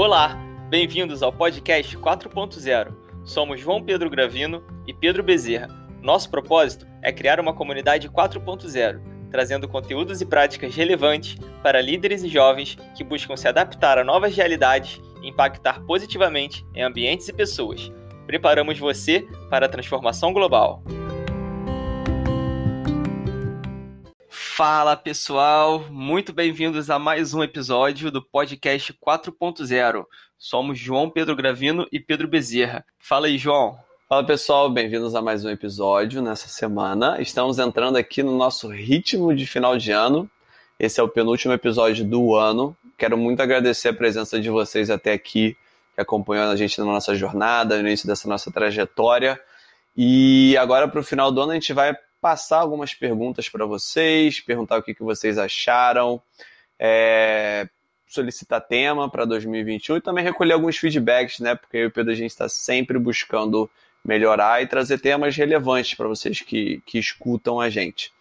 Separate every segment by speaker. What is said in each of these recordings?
Speaker 1: Olá, bem-vindos ao podcast 4.0. Somos João Pedro Gravino e Pedro Bezerra. Nosso propósito é criar uma comunidade 4.0, trazendo conteúdos e práticas relevantes para líderes e jovens que buscam se adaptar a novas realidades e impactar positivamente em ambientes e pessoas. Preparamos você para a transformação global. Fala pessoal, muito bem-vindos a mais um episódio do podcast 4.0. Somos João Pedro Gravino e Pedro Bezerra. Fala aí, João.
Speaker 2: Fala pessoal, bem-vindos a mais um episódio nessa semana. Estamos entrando aqui no nosso ritmo de final de ano. Esse é o penúltimo episódio do ano. Quero muito agradecer a presença de vocês até aqui, que acompanhou a gente na nossa jornada, no início dessa nossa trajetória. E agora, para o final do ano, a gente vai passar algumas perguntas para vocês, perguntar o que, que vocês acharam, é, solicitar tema para 2021 e também recolher alguns feedbacks, né? Porque eu e o Pedro a gente está sempre buscando melhorar e trazer temas relevantes para vocês que, que escutam a gente.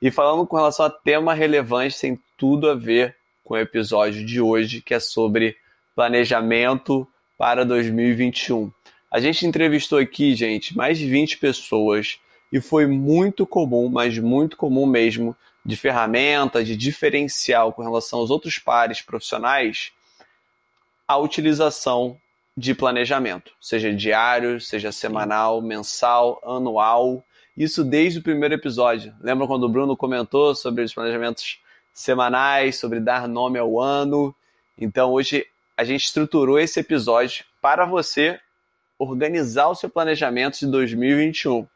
Speaker 2: E falando com relação a tema relevante, tem tudo a ver com o episódio de hoje, que é sobre planejamento para 2021. A gente entrevistou aqui, gente, mais de 20 pessoas e foi muito comum, mas muito comum mesmo, de ferramenta, de diferencial com relação aos outros pares profissionais, a utilização de planejamento, seja diário, seja semanal, mensal, anual. Isso desde o primeiro episódio. Lembra quando o Bruno comentou sobre os planejamentos semanais, sobre dar nome ao ano? Então hoje a gente estruturou esse episódio para você organizar o seu planejamento de 2021.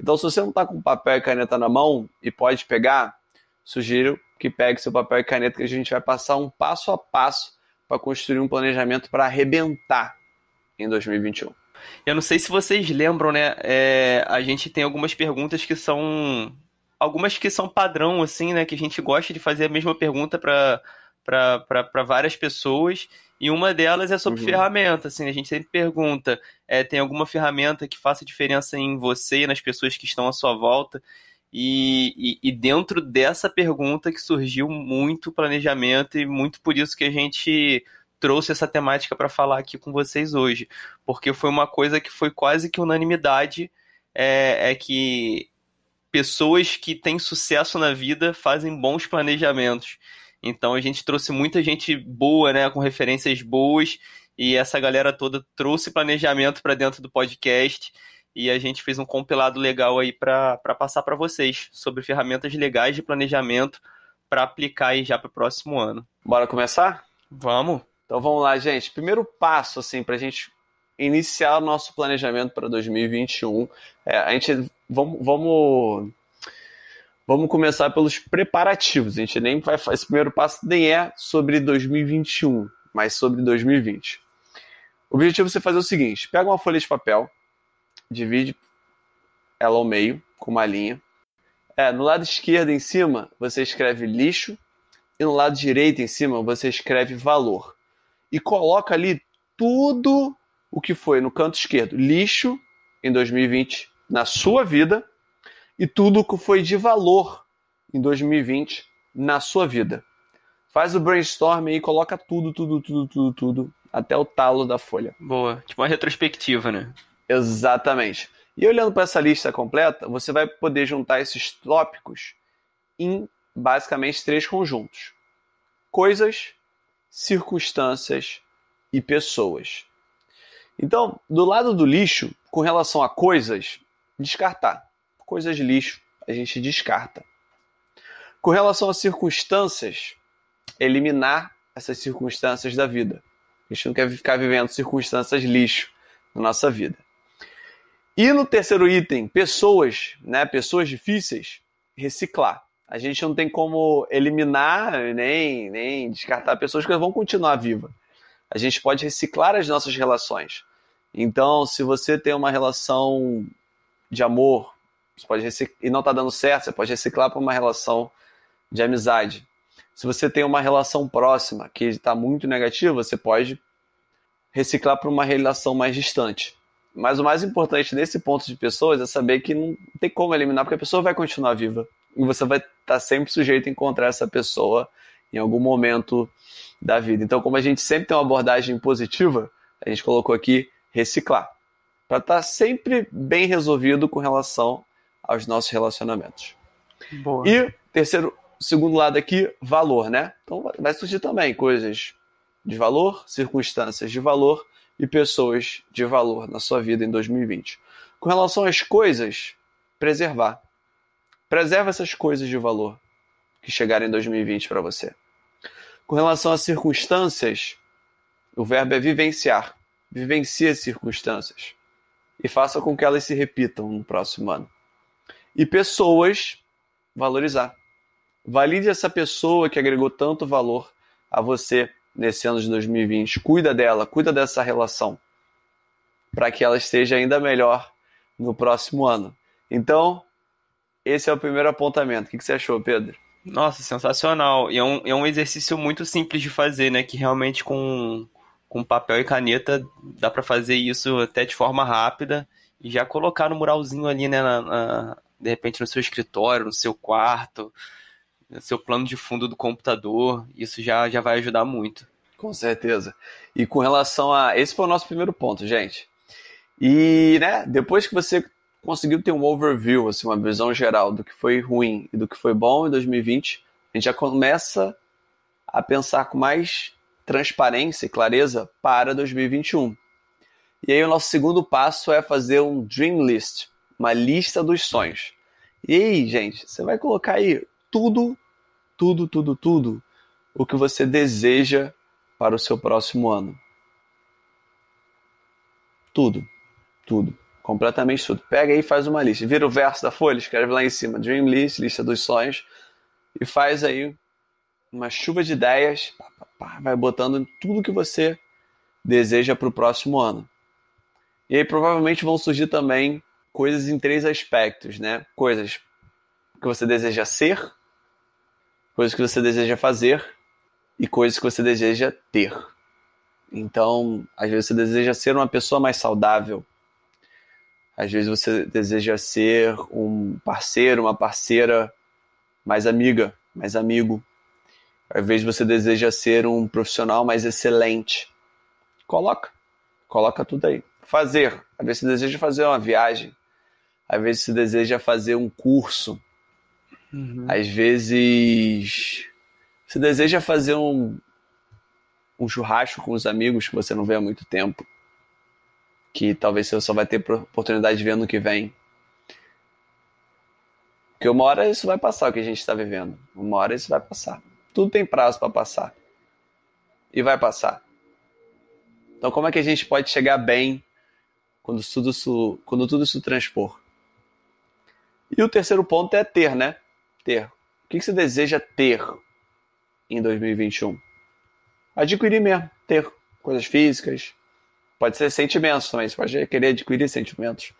Speaker 2: Então, se você não está com papel e caneta na mão e pode pegar, sugiro que pegue seu papel e caneta que a gente vai passar um passo a passo para construir um planejamento para arrebentar em 2021.
Speaker 1: Eu não sei se vocês lembram, né? É, a gente tem algumas perguntas que são. Algumas que são padrão, assim, né? Que a gente gosta de fazer a mesma pergunta para várias pessoas. E uma delas é sobre uhum. ferramenta, assim, a gente sempre pergunta, é, tem alguma ferramenta que faça diferença em você e nas pessoas que estão à sua volta? E, e, e, dentro dessa pergunta que surgiu muito planejamento e muito por isso que a gente trouxe essa temática para falar aqui com vocês hoje, porque foi uma coisa que foi quase que unanimidade, é, é que pessoas que têm sucesso na vida fazem bons planejamentos. Então a gente trouxe muita gente boa, né, com referências boas, e essa galera toda trouxe planejamento para dentro do podcast. E a gente fez um compilado legal aí para passar para vocês sobre ferramentas legais de planejamento para aplicar aí já para o próximo ano.
Speaker 2: Bora começar?
Speaker 1: Vamos.
Speaker 2: Então vamos lá, gente. Primeiro passo assim para a gente iniciar o nosso planejamento para 2021. É, a gente vamos, vamos Vamos começar pelos preparativos. A gente nem vai esse primeiro passo nem é sobre 2021, mas sobre 2020. O objetivo é você fazer o seguinte: pega uma folha de papel, divide ela ao meio com uma linha. É, no lado esquerdo em cima você escreve lixo e no lado direito em cima você escreve valor. E coloca ali tudo o que foi no canto esquerdo lixo em 2020 na sua vida e tudo que foi de valor em 2020 na sua vida. Faz o brainstorm e coloca tudo, tudo, tudo, tudo, tudo, até o talo da folha.
Speaker 1: Boa. Tipo uma retrospectiva, né?
Speaker 2: Exatamente. E olhando para essa lista completa, você vai poder juntar esses tópicos em basicamente três conjuntos: coisas, circunstâncias e pessoas. Então, do lado do lixo, com relação a coisas, descartar coisas de lixo, a gente descarta. Com relação às circunstâncias, eliminar essas circunstâncias da vida. A gente não quer ficar vivendo circunstâncias lixo na nossa vida. E no terceiro item, pessoas, né? Pessoas difíceis, reciclar. A gente não tem como eliminar nem, nem descartar pessoas que vão continuar vivas. A gente pode reciclar as nossas relações. Então, se você tem uma relação de amor, você pode e não está dando certo, você pode reciclar para uma relação de amizade. Se você tem uma relação próxima que está muito negativa, você pode reciclar para uma relação mais distante. Mas o mais importante nesse ponto de pessoas é saber que não tem como eliminar, porque a pessoa vai continuar viva. E você vai estar tá sempre sujeito a encontrar essa pessoa em algum momento da vida. Então, como a gente sempre tem uma abordagem positiva, a gente colocou aqui reciclar, para estar tá sempre bem resolvido com relação aos nossos relacionamentos. Boa. E terceiro, segundo lado aqui, valor, né? Então vai surgir também coisas de valor, circunstâncias de valor e pessoas de valor na sua vida em 2020. Com relação às coisas, preservar. Preserva essas coisas de valor que chegarem em 2020 para você. Com relação às circunstâncias, o verbo é vivenciar. Vivencie as circunstâncias e faça com que elas se repitam no próximo ano. E pessoas, valorizar. Valide essa pessoa que agregou tanto valor a você nesse ano de 2020. Cuida dela, cuida dessa relação, para que ela esteja ainda melhor no próximo ano. Então, esse é o primeiro apontamento. O que você achou, Pedro?
Speaker 1: Nossa, sensacional. E é um, é um exercício muito simples de fazer, né? Que realmente com, com papel e caneta dá para fazer isso até de forma rápida e já colocar no muralzinho ali, né? Na, na, de repente no seu escritório, no seu quarto, no seu plano de fundo do computador. Isso já, já vai ajudar muito.
Speaker 2: Com certeza. E com relação a. Esse foi o nosso primeiro ponto, gente. E, né, depois que você conseguiu ter um overview, assim, uma visão geral do que foi ruim e do que foi bom em 2020, a gente já começa a pensar com mais transparência e clareza para 2021. E aí o nosso segundo passo é fazer um dream list, uma lista dos sonhos. E aí, gente, você vai colocar aí tudo, tudo, tudo, tudo o que você deseja para o seu próximo ano. Tudo, tudo. Completamente tudo. Pega aí e faz uma lista. Vira o verso da folha, escreve lá em cima. Dream list, lista dos sonhos. E faz aí uma chuva de ideias. vai botando tudo que você deseja para o próximo ano. E aí provavelmente vão surgir também coisas em três aspectos, né? Coisas que você deseja ser, coisas que você deseja fazer e coisas que você deseja ter. Então, às vezes você deseja ser uma pessoa mais saudável, às vezes você deseja ser um parceiro, uma parceira mais amiga, mais amigo. Às vezes você deseja ser um profissional mais excelente. Coloca. Coloca tudo aí. Fazer. Às vezes você deseja fazer uma viagem. Às vezes você deseja fazer um curso. Uhum. Às vezes você deseja fazer um, um churrasco com os amigos que você não vê há muito tempo que talvez você só vai ter oportunidade de ver no que vem. Porque uma hora isso vai passar o que a gente está vivendo. Uma hora isso vai passar. Tudo tem prazo para passar. E vai passar. Então como é que a gente pode chegar bem quando tudo isso, quando tudo isso transpor? E o terceiro ponto é ter, né? Ter. O que você deseja ter em 2021? Adquirir mesmo, ter coisas físicas, Pode ser sentimentos também. Você pode querer adquirir sentimentos.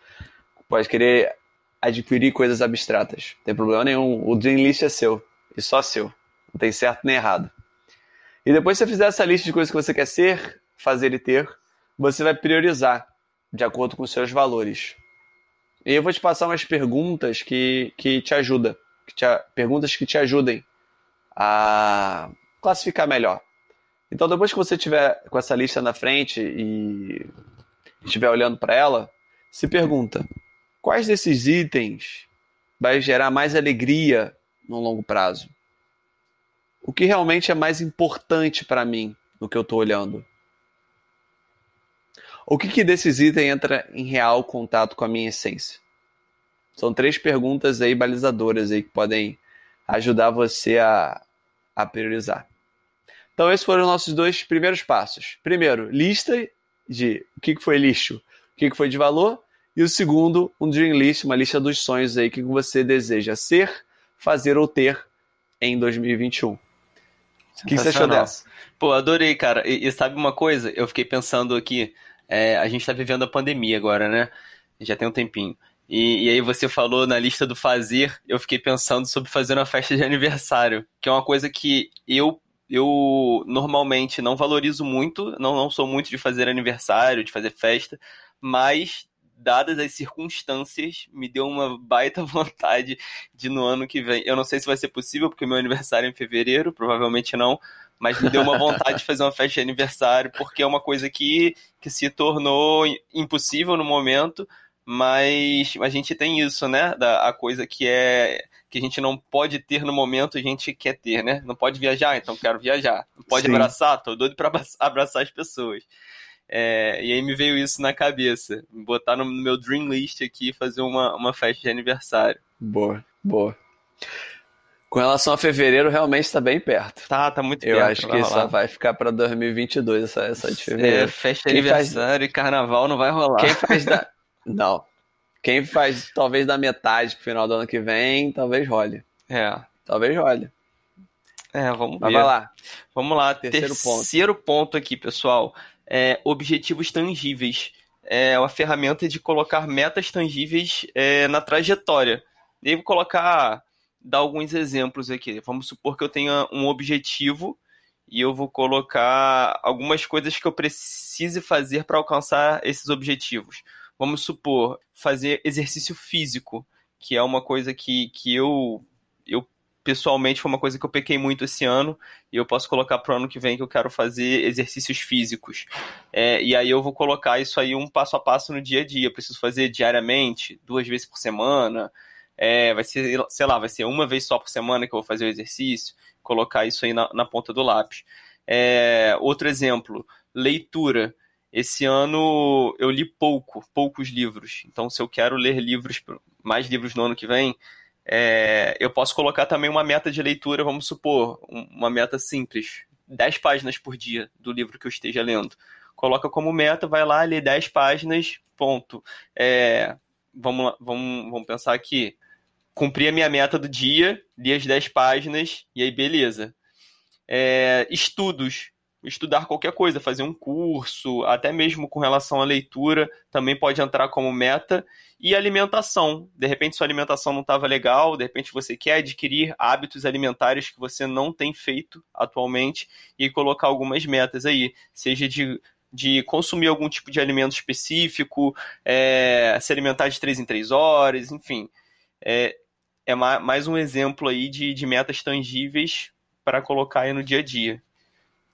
Speaker 2: Pode querer adquirir coisas abstratas. Não tem problema nenhum. O Dream List é seu. E só seu. Não tem certo nem errado. E depois que você fizer essa lista de coisas que você quer ser, fazer e ter, você vai priorizar de acordo com seus valores. E eu vou te passar umas perguntas que, que te ajudam. Que te, perguntas que te ajudem a classificar melhor. Então, depois que você tiver com essa lista na frente e estiver olhando para ela, se pergunta: quais desses itens vai gerar mais alegria no longo prazo? O que realmente é mais importante para mim no que eu estou olhando? O que, que desses itens entra em real contato com a minha essência? São três perguntas aí balizadoras aí que podem ajudar você a, a priorizar. Então, esses foram os nossos dois primeiros passos. Primeiro, lista de o que foi lixo, o que foi de valor. E o segundo, um dream list, uma lista dos sonhos aí que você deseja ser, fazer ou ter em 2021. O que, você achou dessa?
Speaker 1: Pô, adorei, cara. E, e, sabe uma coisa? Eu fiquei pensando aqui, é, a gente tá vivendo a pandemia agora, né? Já tem um tempinho. E, e, aí você falou na lista do fazer, eu fiquei pensando sobre fazer uma festa de aniversário, que é uma coisa que eu eu normalmente não valorizo muito, não, não sou muito de fazer aniversário, de fazer festa, mas dadas as circunstâncias, me deu uma baita vontade de no ano que vem. Eu não sei se vai ser possível, porque meu aniversário é em fevereiro, provavelmente não, mas me deu uma vontade de fazer uma festa de aniversário, porque é uma coisa que, que se tornou impossível no momento, mas a gente tem isso, né? Da, a coisa que é que a gente não pode ter no momento, a gente quer ter, né? Não pode viajar, então quero viajar. Não pode Sim. abraçar, tô doido para abraçar as pessoas. É, e aí me veio isso na cabeça. Botar no meu dream list aqui e fazer uma, uma festa de aniversário.
Speaker 2: Boa, boa. Com relação a fevereiro, realmente está bem perto.
Speaker 1: Tá, tá muito
Speaker 2: Eu
Speaker 1: perto.
Speaker 2: Eu acho que só vai ficar para 2022 essa, essa de fevereiro. É,
Speaker 1: festa de aniversário faz... e carnaval não vai rolar.
Speaker 2: Quem faz da... Não. Quem faz talvez da metade pro final do ano que vem, talvez role.
Speaker 1: É.
Speaker 2: Talvez role.
Speaker 1: É, vamos
Speaker 2: Mas ver. vai lá.
Speaker 1: Vamos lá. Terceiro, Terceiro ponto. ponto aqui, pessoal. É, objetivos tangíveis. É uma ferramenta de colocar metas tangíveis é, na trajetória. Devo colocar, dar alguns exemplos aqui. Vamos supor que eu tenha um objetivo e eu vou colocar algumas coisas que eu precise fazer para alcançar esses objetivos. Vamos supor, fazer exercício físico, que é uma coisa que, que eu, eu pessoalmente foi uma coisa que eu pequei muito esse ano e eu posso colocar para o ano que vem que eu quero fazer exercícios físicos. É, e aí eu vou colocar isso aí um passo a passo no dia a dia. Eu preciso fazer diariamente, duas vezes por semana. É, vai ser, sei lá, vai ser uma vez só por semana que eu vou fazer o exercício. Colocar isso aí na, na ponta do lápis. É, outro exemplo, leitura. Esse ano eu li pouco, poucos livros. Então, se eu quero ler livros, mais livros no ano que vem, é, eu posso colocar também uma meta de leitura, vamos supor, uma meta simples, 10 páginas por dia do livro que eu esteja lendo. Coloca como meta, vai lá, lê 10 páginas, ponto. É, vamos, vamos, vamos pensar aqui. Cumpri a minha meta do dia, li as 10 páginas, e aí beleza. É, estudos estudar qualquer coisa, fazer um curso, até mesmo com relação à leitura, também pode entrar como meta. E alimentação. De repente sua alimentação não estava legal, de repente você quer adquirir hábitos alimentares que você não tem feito atualmente e colocar algumas metas aí, seja de de consumir algum tipo de alimento específico, é, se alimentar de 3 em 3 horas, enfim. É, é mais um exemplo aí de, de metas tangíveis para colocar aí no dia a dia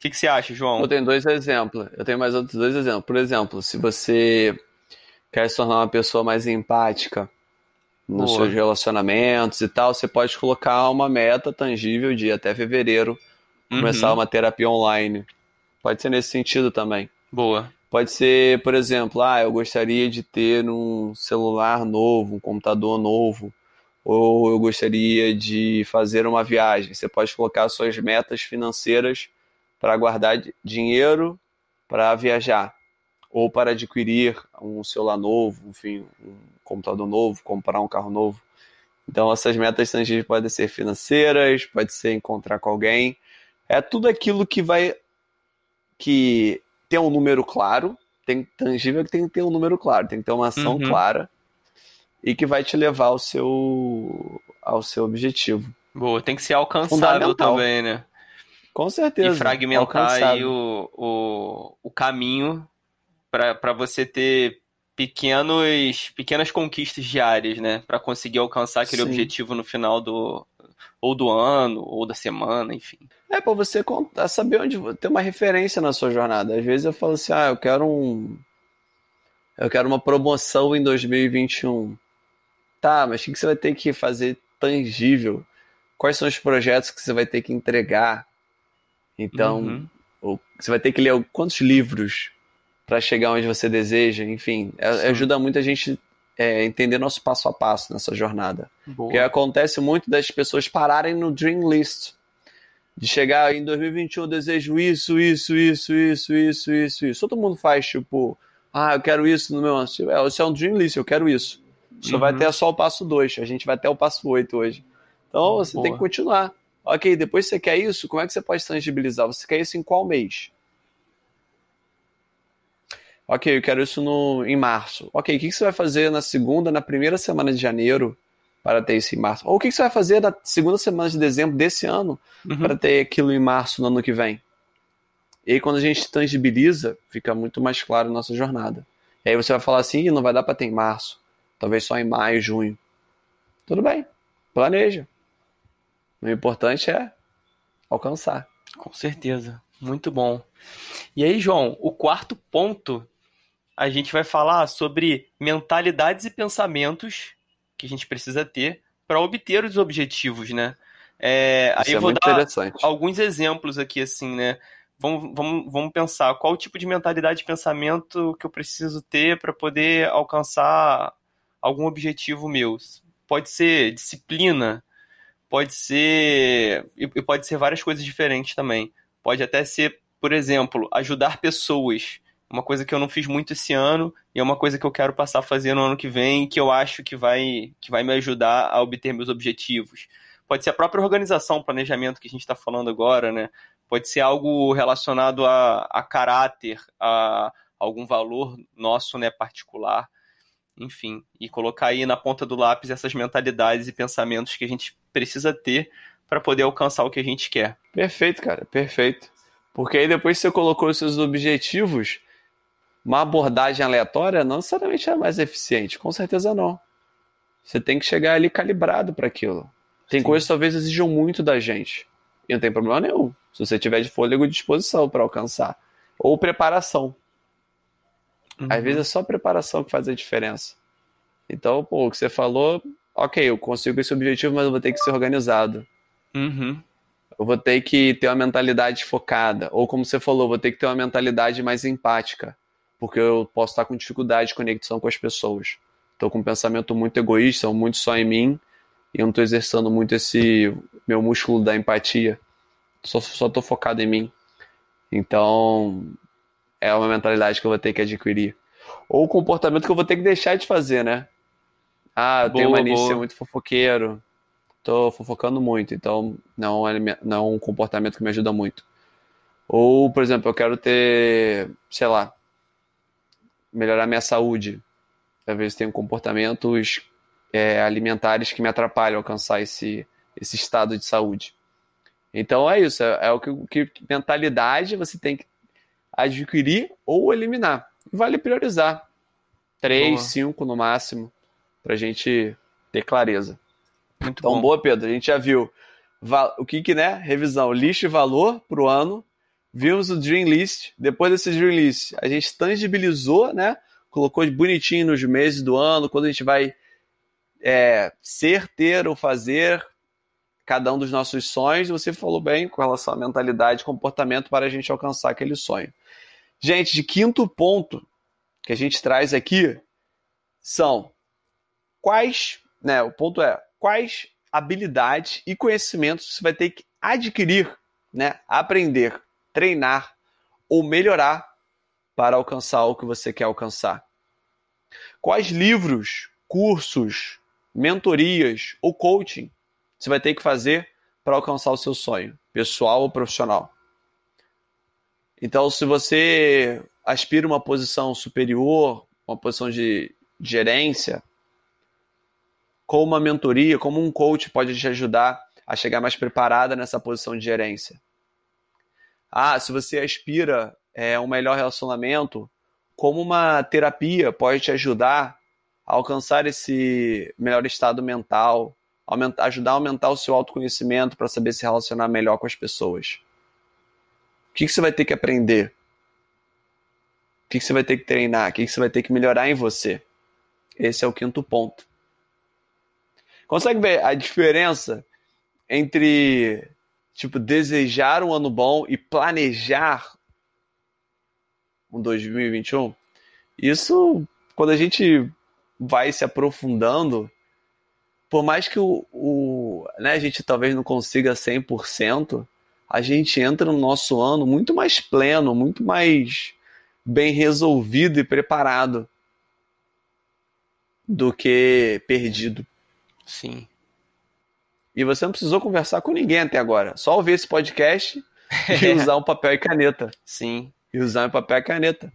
Speaker 1: que, que você acha, João?
Speaker 2: Eu tenho dois exemplos. Eu tenho mais outros dois exemplos. Por exemplo, se você quer se tornar uma pessoa mais empática nos Boa. seus relacionamentos e tal, você pode colocar uma meta tangível de até fevereiro começar uhum. uma terapia online. Pode ser nesse sentido também.
Speaker 1: Boa.
Speaker 2: Pode ser, por exemplo, ah, eu gostaria de ter um celular novo, um computador novo, ou eu gostaria de fazer uma viagem. Você pode colocar suas metas financeiras para guardar dinheiro para viajar ou para adquirir um celular novo, enfim, um computador novo, comprar um carro novo. Então essas metas tangíveis podem ser financeiras, pode ser encontrar com alguém, é tudo aquilo que vai que tem um número claro, tem tangível que tem que ter um número claro, tem que ter uma ação uhum. clara e que vai te levar ao seu ao seu objetivo.
Speaker 1: Boa, tem que ser alcançável também, né?
Speaker 2: Com certeza.
Speaker 1: E fragmentar aí o, o, o caminho para você ter pequenos, pequenas conquistas diárias, né? Para conseguir alcançar aquele Sim. objetivo no final do ou do ano ou da semana, enfim.
Speaker 2: É para você contar, saber onde ter uma referência na sua jornada. Às vezes eu falo assim: "Ah, eu quero um eu quero uma promoção em 2021". Tá, mas o que você vai ter que fazer tangível? Quais são os projetos que você vai ter que entregar? Então, uhum. você vai ter que ler quantos livros para chegar onde você deseja, enfim, é, ajuda muito a gente é, entender nosso passo a passo nessa jornada. Boa. Porque acontece muito das pessoas pararem no dream list. De chegar em 2021, eu desejo isso, isso, isso, isso, isso, isso, isso. Todo mundo faz, tipo, ah, eu quero isso no meu. É, isso é um dream list, eu quero isso. Só uhum. vai até só o passo 2, a gente vai até o passo 8 hoje. Então você Boa. tem que continuar. Ok, depois você quer isso, como é que você pode tangibilizar? Você quer isso em qual mês? Ok, eu quero isso no, em março. Ok, o que você vai fazer na segunda, na primeira semana de janeiro para ter isso em março? Ou o que você vai fazer na segunda semana de dezembro desse ano uhum. para ter aquilo em março no ano que vem? E aí, quando a gente tangibiliza, fica muito mais claro a nossa jornada. E aí você vai falar assim, não vai dar para ter em março, talvez só em maio, junho. Tudo bem, planeja. O importante é alcançar.
Speaker 1: Com certeza, muito bom. E aí, João, o quarto ponto, a gente vai falar sobre mentalidades e pensamentos que a gente precisa ter para obter os objetivos, né? É, aí
Speaker 2: Isso
Speaker 1: eu
Speaker 2: é
Speaker 1: vou
Speaker 2: muito
Speaker 1: dar
Speaker 2: interessante.
Speaker 1: alguns exemplos aqui, assim, né? Vamos, vamos, vamos pensar qual o tipo de mentalidade e pensamento que eu preciso ter para poder alcançar algum objetivo meu. Pode ser disciplina, pode ser. E pode ser várias coisas diferentes também. Pode até ser, por exemplo, ajudar pessoas. Uma coisa que eu não fiz muito esse ano e é uma coisa que eu quero passar a fazer no ano que vem que eu acho que vai, que vai me ajudar a obter meus objetivos. Pode ser a própria organização, planejamento que a gente está falando agora, né? Pode ser algo relacionado a, a caráter, a algum valor nosso, né, particular. Enfim, e colocar aí na ponta do lápis essas mentalidades e pensamentos que a gente precisa ter para poder alcançar o que a gente quer.
Speaker 2: Perfeito, cara, perfeito. Porque aí depois que você colocou os seus objetivos, uma abordagem aleatória não necessariamente é mais eficiente, com certeza não. Você tem que chegar ali calibrado para aquilo. Tem
Speaker 1: Sim.
Speaker 2: coisas que talvez exijam muito da gente. E não tem problema nenhum. Se você tiver de fôlego e disposição para alcançar. Ou preparação. Às
Speaker 1: Uhum.
Speaker 2: vezes é só preparação que faz a diferença. Então, pô, o que você falou, ok, eu consigo esse objetivo, mas eu vou ter que ser organizado.
Speaker 1: Uhum.
Speaker 2: Eu vou ter que ter uma mentalidade focada. Ou como você falou, eu vou ter que ter uma mentalidade mais empática. Porque eu posso estar com dificuldade de conexão com as pessoas. Estou com um pensamento muito egoísta, muito só em mim, e eu não estou exercendo muito esse meu músculo da empatia. Só, só tô focado em mim. Então, é uma mentalidade que eu vou ter que adquirir. Ou o comportamento que eu vou ter que deixar de fazer, né? Ah, eu tenho
Speaker 1: Boa,
Speaker 2: mania de ser muito fofoqueiro. Tô fofocando muito, então não é, não é um comportamento que me ajuda muito. Ou, por exemplo, eu quero ter, sei lá, melhorar minha saúde. Às vezes tenho comportamentos é, alimentares que me atrapalham a alcançar esse, esse estado de saúde. Então é isso, é, é o que, que mentalidade você tem que adquirir ou eliminar. Vale priorizar. Três, cinco no máximo, pra gente ter clareza.
Speaker 1: Muito
Speaker 2: Então,
Speaker 1: bom.
Speaker 2: boa, Pedro. A gente já viu o que que, né? Revisão, lista e valor pro ano. Vimos o Dream List. Depois desse Dream List, a gente tangibilizou, né? Colocou bonitinho nos meses do ano, quando a gente vai é, ser, ter ou fazer cada um dos nossos sonhos. Você falou bem com relação à mentalidade e comportamento para a gente alcançar aquele sonho. Gente, de quinto ponto que a gente traz aqui são quais, né? O ponto é quais habilidades e conhecimentos você vai ter que adquirir, né? Aprender, treinar ou melhorar para alcançar o que você quer alcançar. Quais livros, cursos, mentorias ou coaching você vai ter que fazer para alcançar o seu sonho, pessoal ou profissional? Então, se você aspira uma posição superior, uma posição de gerência, como uma mentoria, como um coach pode te ajudar a chegar mais preparada nessa posição de gerência. Ah, se você aspira é, um melhor relacionamento, como uma terapia pode te ajudar a alcançar esse melhor estado mental, aumentar, ajudar a aumentar o seu autoconhecimento para saber se relacionar melhor com as pessoas. O que, que você vai ter que aprender? O que, que você vai ter que treinar? O que, que você vai ter que melhorar em você? Esse é o quinto ponto. Consegue ver a diferença entre tipo desejar um ano bom e planejar um 2021? Isso quando a gente vai se aprofundando, por mais que o, o né, a gente talvez não consiga 100%, a gente entra no nosso ano muito mais pleno, muito mais bem resolvido e preparado do que perdido.
Speaker 1: Sim.
Speaker 2: E você não precisou conversar com ninguém até agora. Só ouvir esse podcast e usar um papel e caneta.
Speaker 1: Sim.
Speaker 2: E usar um papel e caneta.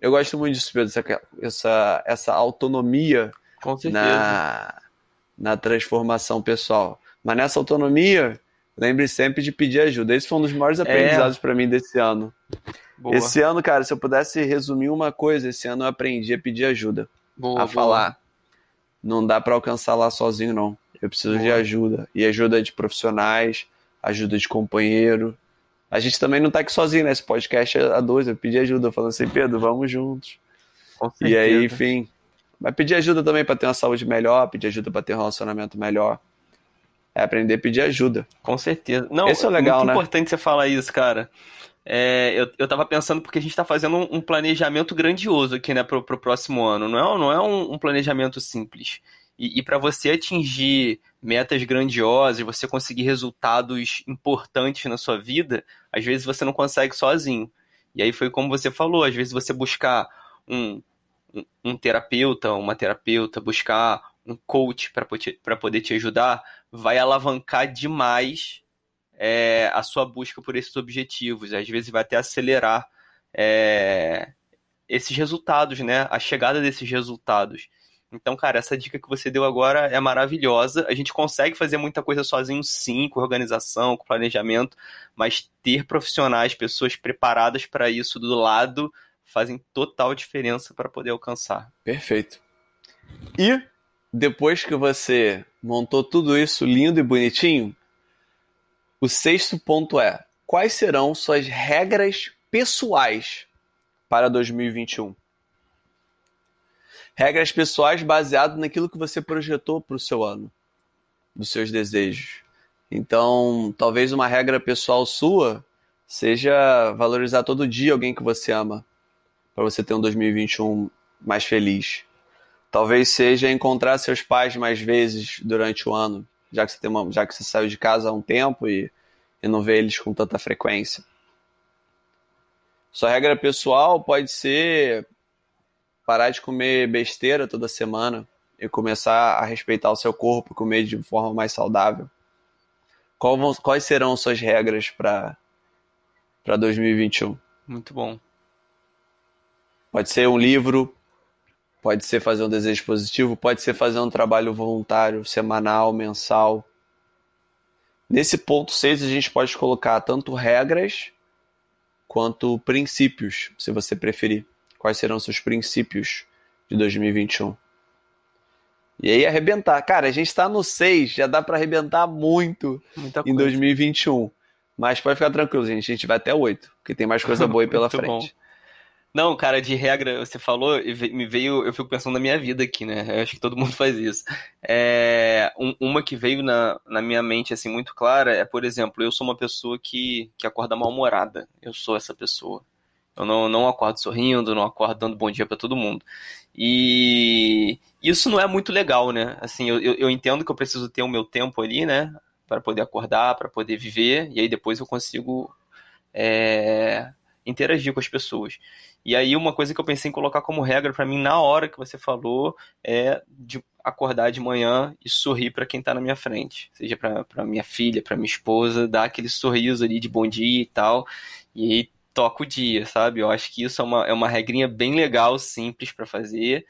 Speaker 2: Eu gosto muito disso, Pedro, essa, essa, essa autonomia
Speaker 1: Com certeza.
Speaker 2: na, na transformação pessoal. Mas nessa autonomia, lembre sempre de pedir ajuda. Esse foi um dos maiores aprendizados para mim desse ano. Boa. Esse ano, cara, se eu pudesse resumir uma coisa, esse ano eu aprendi a pedir ajuda. Boa, a boa. falar. Não dá para alcançar lá sozinho, não. Eu preciso de ajuda. E ajuda de profissionais, ajuda de companheiro. A gente também não tá aqui sozinho, né? Esse podcast é a dois. Eu pedi ajuda, falando assim, Pedro, vamos juntos. E aí, enfim. Mas pedir ajuda também para ter uma saúde melhor, pedir ajuda para ter um relacionamento melhor. É aprender a pedir ajuda.
Speaker 1: Com certeza. Não, Esse é legal, muito né? importante você falar isso, cara. É, eu, eu tava pensando porque a gente tá fazendo um, um planejamento grandioso aqui, né, pro, pro próximo ano. Não é, não é um, um planejamento simples. E, e para você atingir metas grandiosas, você conseguir resultados importantes na sua vida, às vezes você não consegue sozinho. E aí foi como você falou, às vezes você buscar um, um, terapeuta, uma terapeuta, buscar um coach para poder te ajudar, vai alavancar demais é, a sua busca por esses objetivos. Às vezes vai até acelerar é, esses resultados, né? A chegada desses resultados. Então, cara, essa dica que você deu agora é maravilhosa. A gente consegue fazer muita coisa sozinho, sim, com organização, com planejamento, mas ter profissionais, pessoas preparadas para isso do lado, fazem total diferença para poder alcançar.
Speaker 2: Perfeito. E depois que você montou tudo isso lindo e bonitinho, o sexto ponto é: quais serão suas regras pessoais para 2021? Regras pessoais baseadas naquilo que você projetou para o seu ano, dos seus desejos. Então, talvez uma regra pessoal sua seja valorizar todo dia alguém que você ama, para você ter um 2021 mais feliz. Talvez seja encontrar seus pais mais vezes durante o ano, já que você, tem uma, já que você saiu de casa há um tempo e, e não vê eles com tanta frequência. Sua regra pessoal pode ser parar de comer besteira toda semana e começar a respeitar o seu corpo, comer de forma mais saudável. Quais serão suas regras para 2021?
Speaker 1: Muito bom.
Speaker 2: Pode ser um livro, Pode ser fazer um desejo positivo, pode ser fazer um trabalho voluntário, semanal, mensal. Nesse ponto 6, a gente pode colocar tanto regras quanto princípios, se você preferir. Quais serão seus princípios de 2021? E aí arrebentar. Cara, a gente está no 6, já dá para arrebentar muito Muita em coisa. 2021. Mas pode ficar tranquilo, gente. A gente vai até 8, porque tem mais coisa boa aí pela frente. Bom.
Speaker 1: Não, cara, de regra, você falou, me veio, eu fico pensando na minha vida aqui, né? Eu acho que todo mundo faz isso. É, um, uma que veio na, na minha mente, assim, muito clara é, por exemplo, eu sou uma pessoa que, que acorda mal-humorada. Eu sou essa pessoa. Eu não, não acordo sorrindo, não acordo dando bom dia para todo mundo. E isso não é muito legal, né? Assim, eu, eu, entendo que eu preciso ter o meu tempo ali, né? Para poder acordar, para poder viver, e aí depois eu consigo é, interagir com as pessoas. E aí uma coisa que eu pensei em colocar como regra para mim na hora que você falou é de acordar de manhã e sorrir para quem está na minha frente, seja para minha filha, para minha esposa, dar aquele sorriso ali de bom dia e tal, e aí toca o dia, sabe? Eu acho que isso é uma, é uma regrinha bem legal, simples para fazer,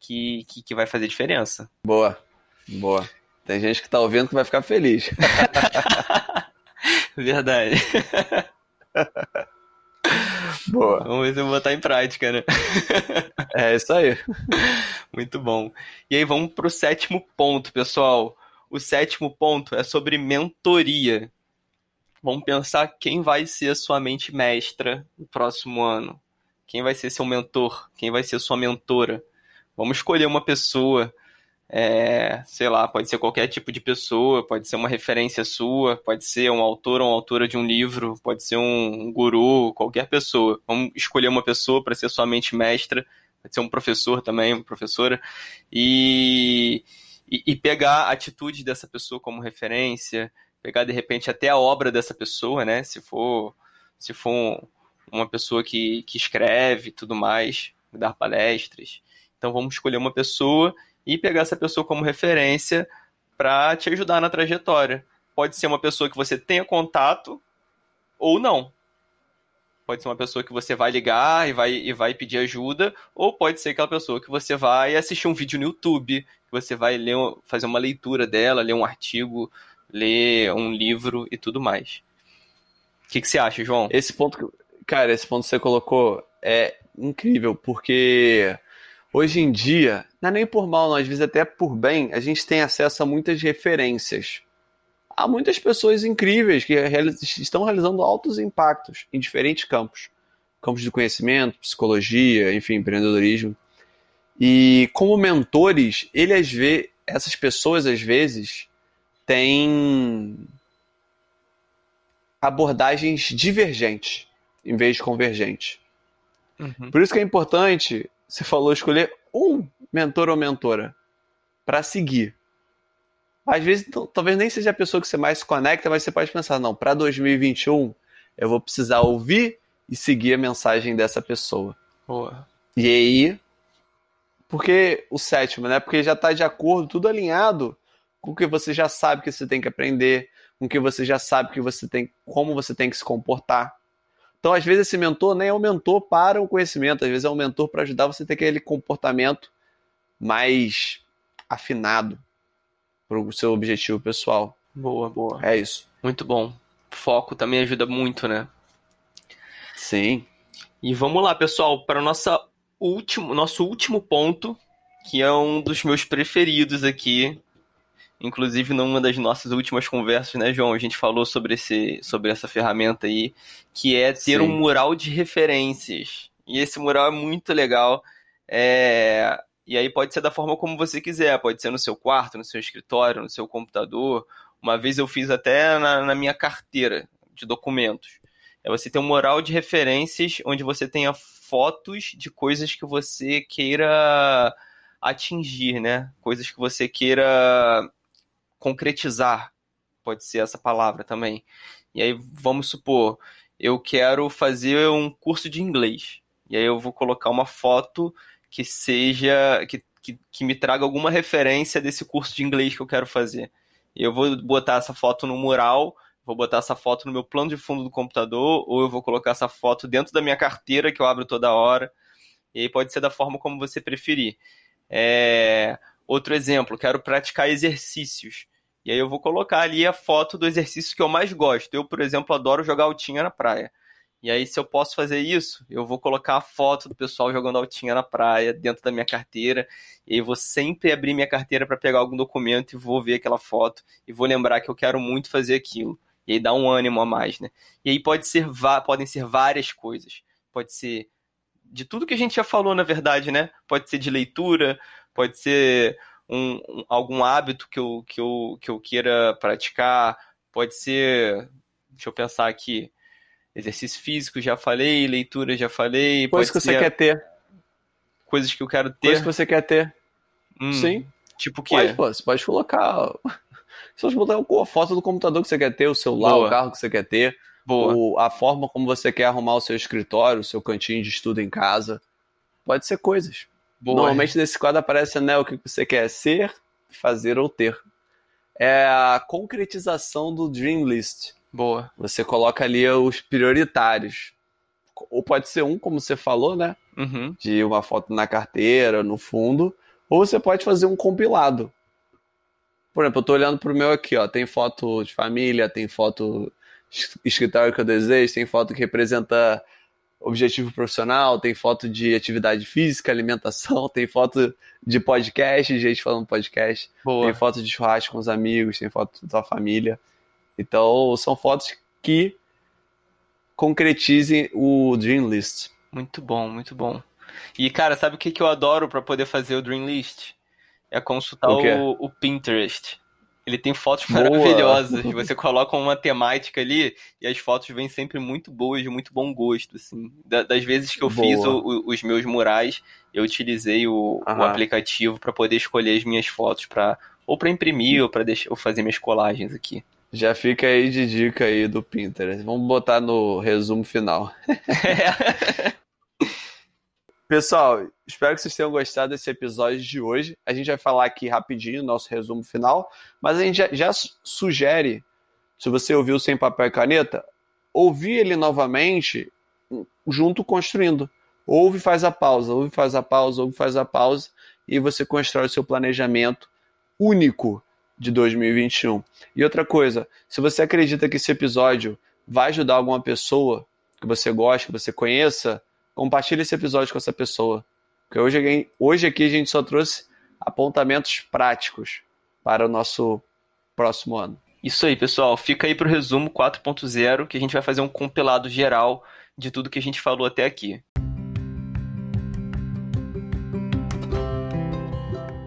Speaker 1: que, que, que vai fazer diferença.
Speaker 2: Boa, boa. Tem gente que tá ouvindo que vai ficar feliz.
Speaker 1: Verdade.
Speaker 2: Boa.
Speaker 1: Vamos ver se eu vou botar em prática, né?
Speaker 2: É isso aí.
Speaker 1: Muito bom. E aí vamos para o sétimo ponto, pessoal. O sétimo ponto é sobre mentoria. Vamos pensar quem vai ser a sua mente mestra no próximo ano. Quem vai ser seu mentor? Quem vai ser sua mentora? Vamos escolher uma pessoa é, sei lá, pode ser qualquer tipo de pessoa, pode ser uma referência sua, pode ser um autor ou uma autora de um livro, pode ser um, guru, qualquer pessoa. Vamos escolher uma pessoa para ser sua mente mestra, pode ser um professor também, uma professora, e, e, e pegar a atitude dessa pessoa como referência, pegar de repente até a obra dessa pessoa, né? Se for, se for uma pessoa que, que escreve tudo mais, dar palestras. Então vamos escolher uma pessoa e pegar essa pessoa como referência para te ajudar na trajetória. Pode ser uma pessoa que você tenha contato ou não. Pode ser uma pessoa que você vai ligar e vai, e vai pedir ajuda, ou pode ser aquela pessoa que você vai assistir um vídeo no YouTube, que você vai ler, fazer uma leitura dela, ler um artigo, ler um livro e tudo mais. O que, que você acha, João?
Speaker 2: Esse ponto Cara, esse ponto que você colocou é incrível, porque hoje em dia, não é nem por mal, não, às vezes até por bem, a gente tem acesso a muitas referências. Há muitas pessoas incríveis que estão realizando altos impactos em diferentes campos. Campos de conhecimento, psicologia, enfim, empreendedorismo. E como mentores, ele às vezes, essas pessoas às vezes têm abordagens divergentes em vez de convergentes. Uhum. Por isso que é importante, você falou, escolher um mentor ou mentora para seguir. Às vezes, talvez nem seja a pessoa que você mais se conecta, mas você pode pensar, não, para 2021 eu vou precisar ouvir e seguir a mensagem dessa pessoa.
Speaker 1: Boa.
Speaker 2: E aí, porque o sétimo, né? Porque já está de acordo, tudo alinhado com o que você já sabe que você tem que aprender, com o que você já sabe que você tem, como você tem que se comportar. Então, às vezes, esse mentor nem é um mentor para o conhecimento, às vezes é um mentor para ajudar você a ter aquele comportamento mais afinado para o seu objetivo pessoal.
Speaker 1: Boa, boa.
Speaker 2: É isso.
Speaker 1: Muito bom. Foco também ajuda muito, né?
Speaker 2: Sim.
Speaker 1: E vamos lá, pessoal, para o nosso último, nosso último ponto, que é um dos meus preferidos aqui, Inclusive, numa das nossas últimas conversas, né, João, a gente falou sobre, esse, sobre essa ferramenta aí, que é ter Sim. um mural de referências. E esse mural é muito legal. É... E aí pode ser da forma como você quiser, pode ser no seu quarto, no seu escritório, no seu computador. Uma vez eu fiz até na, na minha carteira de documentos. É você ter um mural de referências onde você tenha fotos de coisas que você queira atingir, né? Coisas que você queira concretizar, pode ser essa palavra também. E aí vamos supor, eu quero fazer um curso de inglês. E aí eu vou colocar uma foto que seja que, que, que me traga alguma referência desse curso de inglês que eu quero fazer. E eu vou botar essa foto no mural, vou botar essa foto no meu plano de fundo do computador, ou eu vou colocar essa foto dentro da minha carteira que eu abro toda hora. E aí pode ser da forma como você preferir. É... Outro exemplo, quero praticar exercícios. E aí eu vou colocar ali a foto do exercício que eu mais gosto. Eu, por exemplo, adoro jogar altinha na praia. E aí, se eu posso fazer isso, eu vou colocar a foto do pessoal jogando altinha na praia dentro da minha carteira. E aí, vou sempre abrir minha carteira para pegar algum documento e vou ver aquela foto. E vou lembrar que eu quero muito fazer aquilo. E aí dá um ânimo a mais, né? E aí pode ser, podem ser várias coisas. Pode ser de tudo que a gente já falou, na verdade, né? Pode ser de leitura, pode ser um, um, algum hábito que eu, que, eu, que eu queira praticar, pode ser, deixa eu pensar aqui, exercício físico, já falei, leitura, já falei.
Speaker 2: Coisas que você quer ter.
Speaker 1: Coisas que eu quero ter.
Speaker 2: Coisas que você quer ter.
Speaker 1: Hum,
Speaker 2: Sim.
Speaker 1: Tipo o quê?
Speaker 2: Pode, pô, você pode colocar. Você pode botar a foto do computador que você quer ter, o celular, Boa. o carro que você quer ter. O, a forma como você quer arrumar o seu escritório, o seu cantinho de estudo em casa. Pode ser coisas. Boa. Normalmente nesse quadro aparece né, o que você quer ser, fazer ou ter. É a concretização do Dream List.
Speaker 1: Boa.
Speaker 2: Você coloca ali os prioritários. Ou pode ser um, como você falou, né?
Speaker 1: Uhum.
Speaker 2: De uma foto na carteira, no fundo. Ou você pode fazer um compilado. Por exemplo, eu tô olhando pro meu aqui, ó. Tem foto de família, tem foto escritório que eu desejo, tem foto que representa objetivo profissional, tem foto de atividade física, alimentação, tem foto de podcast, gente falando podcast,
Speaker 1: Boa.
Speaker 2: tem foto de churrasco com os amigos, tem foto da família. Então, são fotos que concretizem o Dream List.
Speaker 1: Muito bom, muito bom. E, cara, sabe o que, que eu adoro para poder fazer o Dream List? É consultar o, o, o Pinterest. Ele tem fotos Boa. maravilhosas. Você coloca uma temática ali e as fotos vêm sempre muito boas, de muito bom gosto, assim. das vezes que eu Boa. fiz o, os meus murais, eu utilizei o, o aplicativo para poder escolher as minhas fotos para ou para imprimir ou para fazer minhas colagens aqui.
Speaker 2: Já fica aí de dica aí do Pinterest. Vamos botar no resumo final. É. Pessoal, espero que vocês tenham gostado desse episódio de hoje. A gente vai falar aqui rapidinho, nosso resumo final, mas a gente já, já sugere, se você ouviu sem papel e caneta, ouvir ele novamente junto construindo. Ouve, faz a pausa, ouve, faz a pausa, ouve, faz a pausa, e você constrói o seu planejamento único de 2021. E outra coisa, se você acredita que esse episódio vai ajudar alguma pessoa, que você gosta, que você conheça, compartilhe esse episódio com essa pessoa. Porque hoje, hoje aqui a gente só trouxe apontamentos práticos para o nosso próximo ano.
Speaker 1: Isso aí, pessoal. Fica aí para o resumo 4.0, que a gente vai fazer um compilado geral de tudo que a gente falou até aqui.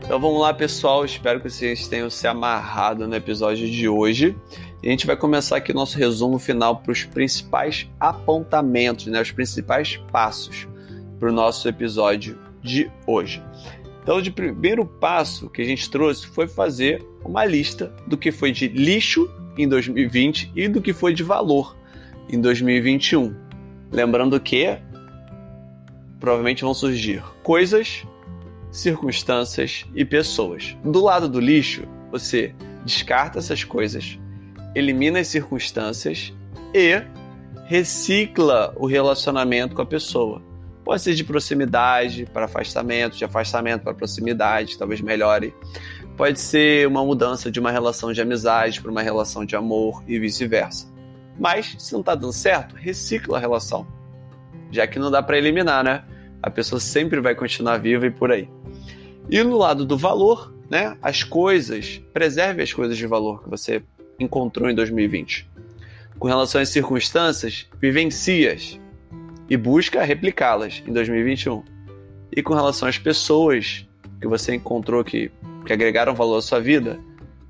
Speaker 2: Então vamos lá, pessoal. Espero que vocês tenham se amarrado no episódio de hoje. E a gente vai começar aqui o nosso resumo final para os principais apontamentos, né, os principais passos para o nosso episódio de hoje. Então, o primeiro passo que a gente trouxe foi fazer uma lista do que foi de lixo em 2020 e do que foi de valor em 2021. Lembrando que provavelmente vão surgir coisas, circunstâncias e pessoas. Do lado do lixo, você descarta essas coisas, elimina as circunstâncias e recicla o relacionamento com a pessoa. Pode ser de proximidade para afastamento, de afastamento para proximidade, talvez melhore. Pode ser uma mudança de uma relação de amizade para uma relação de amor e vice-versa. Mas, se não está dando certo, recicla a relação. Já que não dá para eliminar, né? A pessoa sempre vai continuar viva e por aí. E no lado do valor, né? As coisas, preserve as coisas de valor que você encontrou em 2020. Com relação às circunstâncias, vivencie-as e busca replicá-las em 2021. E com relação às pessoas que você encontrou que, que agregaram valor à sua vida,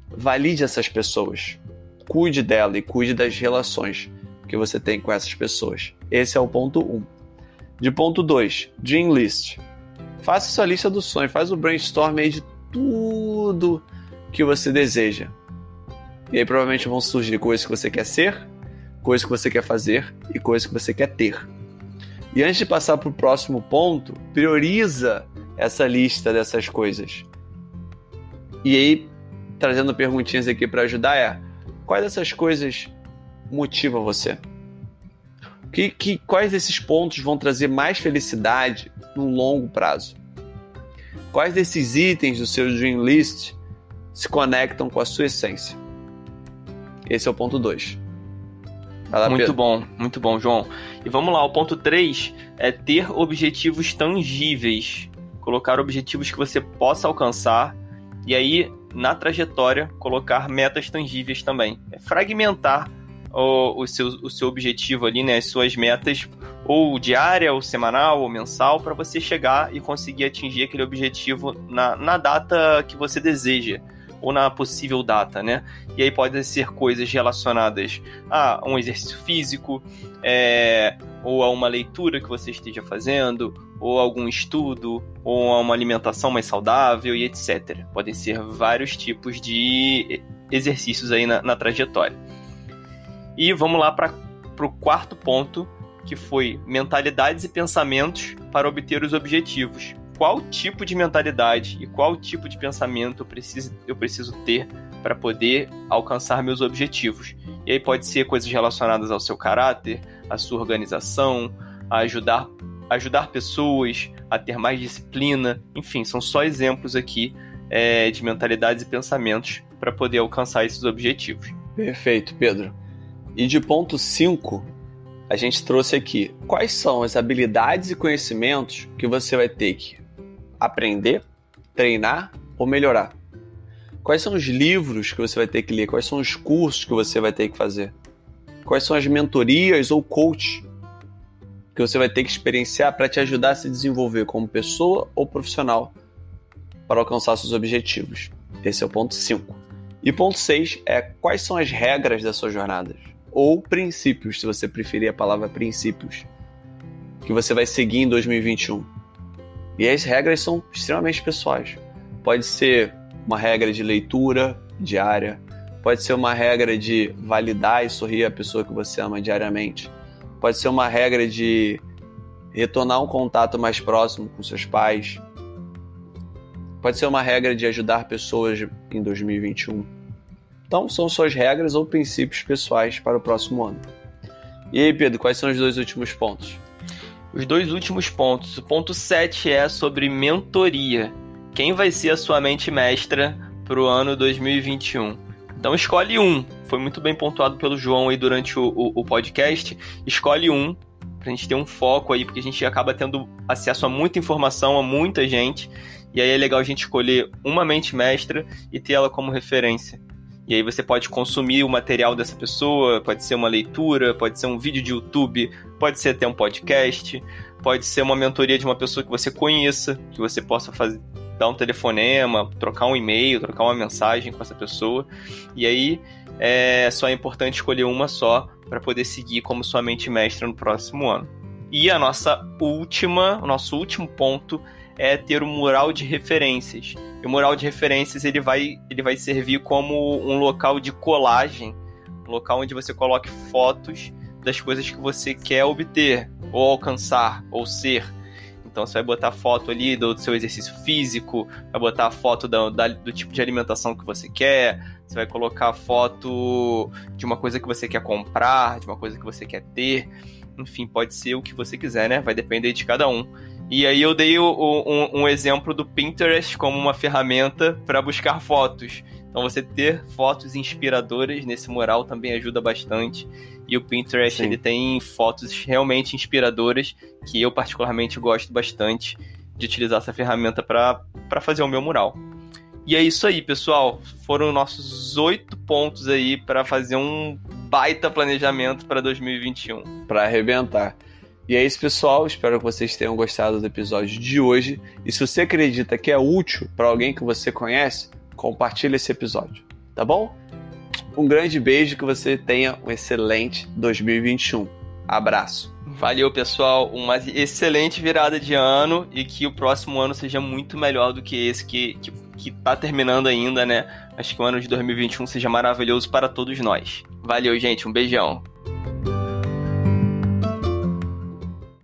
Speaker 2: valide essas pessoas. Cuide dela e cuide das relações que você tem com essas pessoas. Esse é o ponto 1. Um. De ponto 2, Dream List. Faça sua lista dos sonhos, faz o brainstorm aí de tudo que você deseja. E aí provavelmente vão surgir coisas que você quer ser, coisas que você quer fazer e coisas que você quer ter. E antes de passar para o próximo ponto, prioriza essa lista dessas coisas. E aí, trazendo perguntinhas aqui para ajudar, é: quais dessas coisas motivam você? Que, que, quais desses pontos vão trazer mais felicidade no longo prazo? Quais desses itens do seu Dream List se conectam com a sua essência? Esse é o ponto 2.
Speaker 1: muito Pedro. bom, muito bom, João. E vamos lá, o ponto 3 é ter objetivos tangíveis. Colocar objetivos que você possa alcançar. E aí, na trajetória, colocar metas tangíveis também. É fragmentar o, o, seu, o seu objetivo ali, né? As suas metas, ou diária, ou semanal, ou mensal, para você chegar e conseguir atingir aquele objetivo na, na data que você deseja ou na possível data, né? E aí podem ser coisas relacionadas a um exercício físico, é, ou a uma leitura que você esteja fazendo, ou algum estudo, ou a uma alimentação mais saudável e etc. Podem ser vários tipos de exercícios aí na, na trajetória. E vamos lá para o quarto ponto, que foi mentalidades e pensamentos para obter os objetivos. Qual tipo de mentalidade e qual tipo de pensamento eu preciso, eu preciso ter para poder alcançar meus objetivos? E aí pode ser coisas relacionadas ao seu caráter, à sua organização, a ajudar, ajudar pessoas, a ter mais disciplina, enfim, são só exemplos aqui é, de mentalidades e pensamentos para poder alcançar esses objetivos.
Speaker 2: Perfeito, Pedro. E de ponto 5, a gente trouxe aqui quais são as habilidades e conhecimentos que você vai ter que aprender, treinar ou melhorar. Quais são os livros que você vai ter que ler? Quais são os cursos que você vai ter que fazer? Quais são as mentorias ou coach que você vai ter que experienciar para te ajudar a se desenvolver como pessoa ou profissional para alcançar seus objetivos? Esse é o ponto 5. E ponto 6 é quais são as regras da sua jornada? ou princípios, se você preferir a palavra princípios, que você vai seguir em 2021. E as regras são extremamente pessoais. Pode ser uma regra de leitura diária, pode ser uma regra de validar e sorrir a pessoa que você ama diariamente, pode ser uma regra de retornar um contato mais próximo com seus pais, pode ser uma regra de ajudar pessoas em 2021 então, são suas regras ou princípios pessoais para o próximo ano. E aí, Pedro, quais são os dois últimos pontos?
Speaker 1: Os dois últimos pontos. O ponto 7 é sobre mentoria. Quem vai ser a sua mente mestra para o ano 2021? Então, escolhe um. Foi muito bem pontuado pelo João aí durante o, o, o podcast. Escolhe um pra gente ter um foco aí, porque a gente acaba tendo acesso a muita informação, a muita gente, e aí é legal a gente escolher uma mente mestra e ter ela como referência. E aí você pode consumir o material dessa pessoa, pode ser uma leitura, pode ser um vídeo de YouTube, pode ser até um podcast, pode ser uma mentoria de uma pessoa que você conheça, que você possa fazer, dar um telefonema, trocar um e-mail, trocar uma mensagem com essa pessoa. E aí é só é importante escolher uma só para poder seguir como sua mente mestra no próximo ano. E a nossa última, o nosso último ponto é ter um mural de referências. E o mural de referências ele vai, ele vai servir como um local de colagem, um local onde você coloque fotos das coisas que você quer obter, ou alcançar, ou ser. Então você vai botar foto ali do, seu exercício físico, vai botar foto da, da, do tipo de alimentação que você quer, você vai colocar foto de uma coisa que você quer comprar, de uma coisa que você quer ter. Enfim, pode ser o que você quiser, né? Vai depender de cada um. E aí eu dei o, o, um, um exemplo do Pinterest como uma ferramenta para buscar fotos. Então você ter fotos inspiradoras nesse mural também ajuda bastante. E o Pinterest Sim. ele tem fotos realmente inspiradoras que eu particularmente gosto bastante de utilizar essa ferramenta para fazer o meu mural. E é isso aí, pessoal. Foram nossos oito pontos aí para fazer um baita planejamento para 2021.
Speaker 2: Para arrebentar. E é isso, pessoal. Espero que vocês tenham gostado do episódio de hoje. E se você acredita que é útil para alguém que você conhece, compartilhe esse episódio, tá bom? Um grande beijo, que você tenha um excelente 2021. Abraço.
Speaker 1: Valeu, pessoal. Uma excelente virada de ano e que o próximo ano seja muito melhor do que esse que, que, que tá terminando ainda, né? Acho que o ano de 2021 seja maravilhoso para todos nós. Valeu, gente. Um beijão.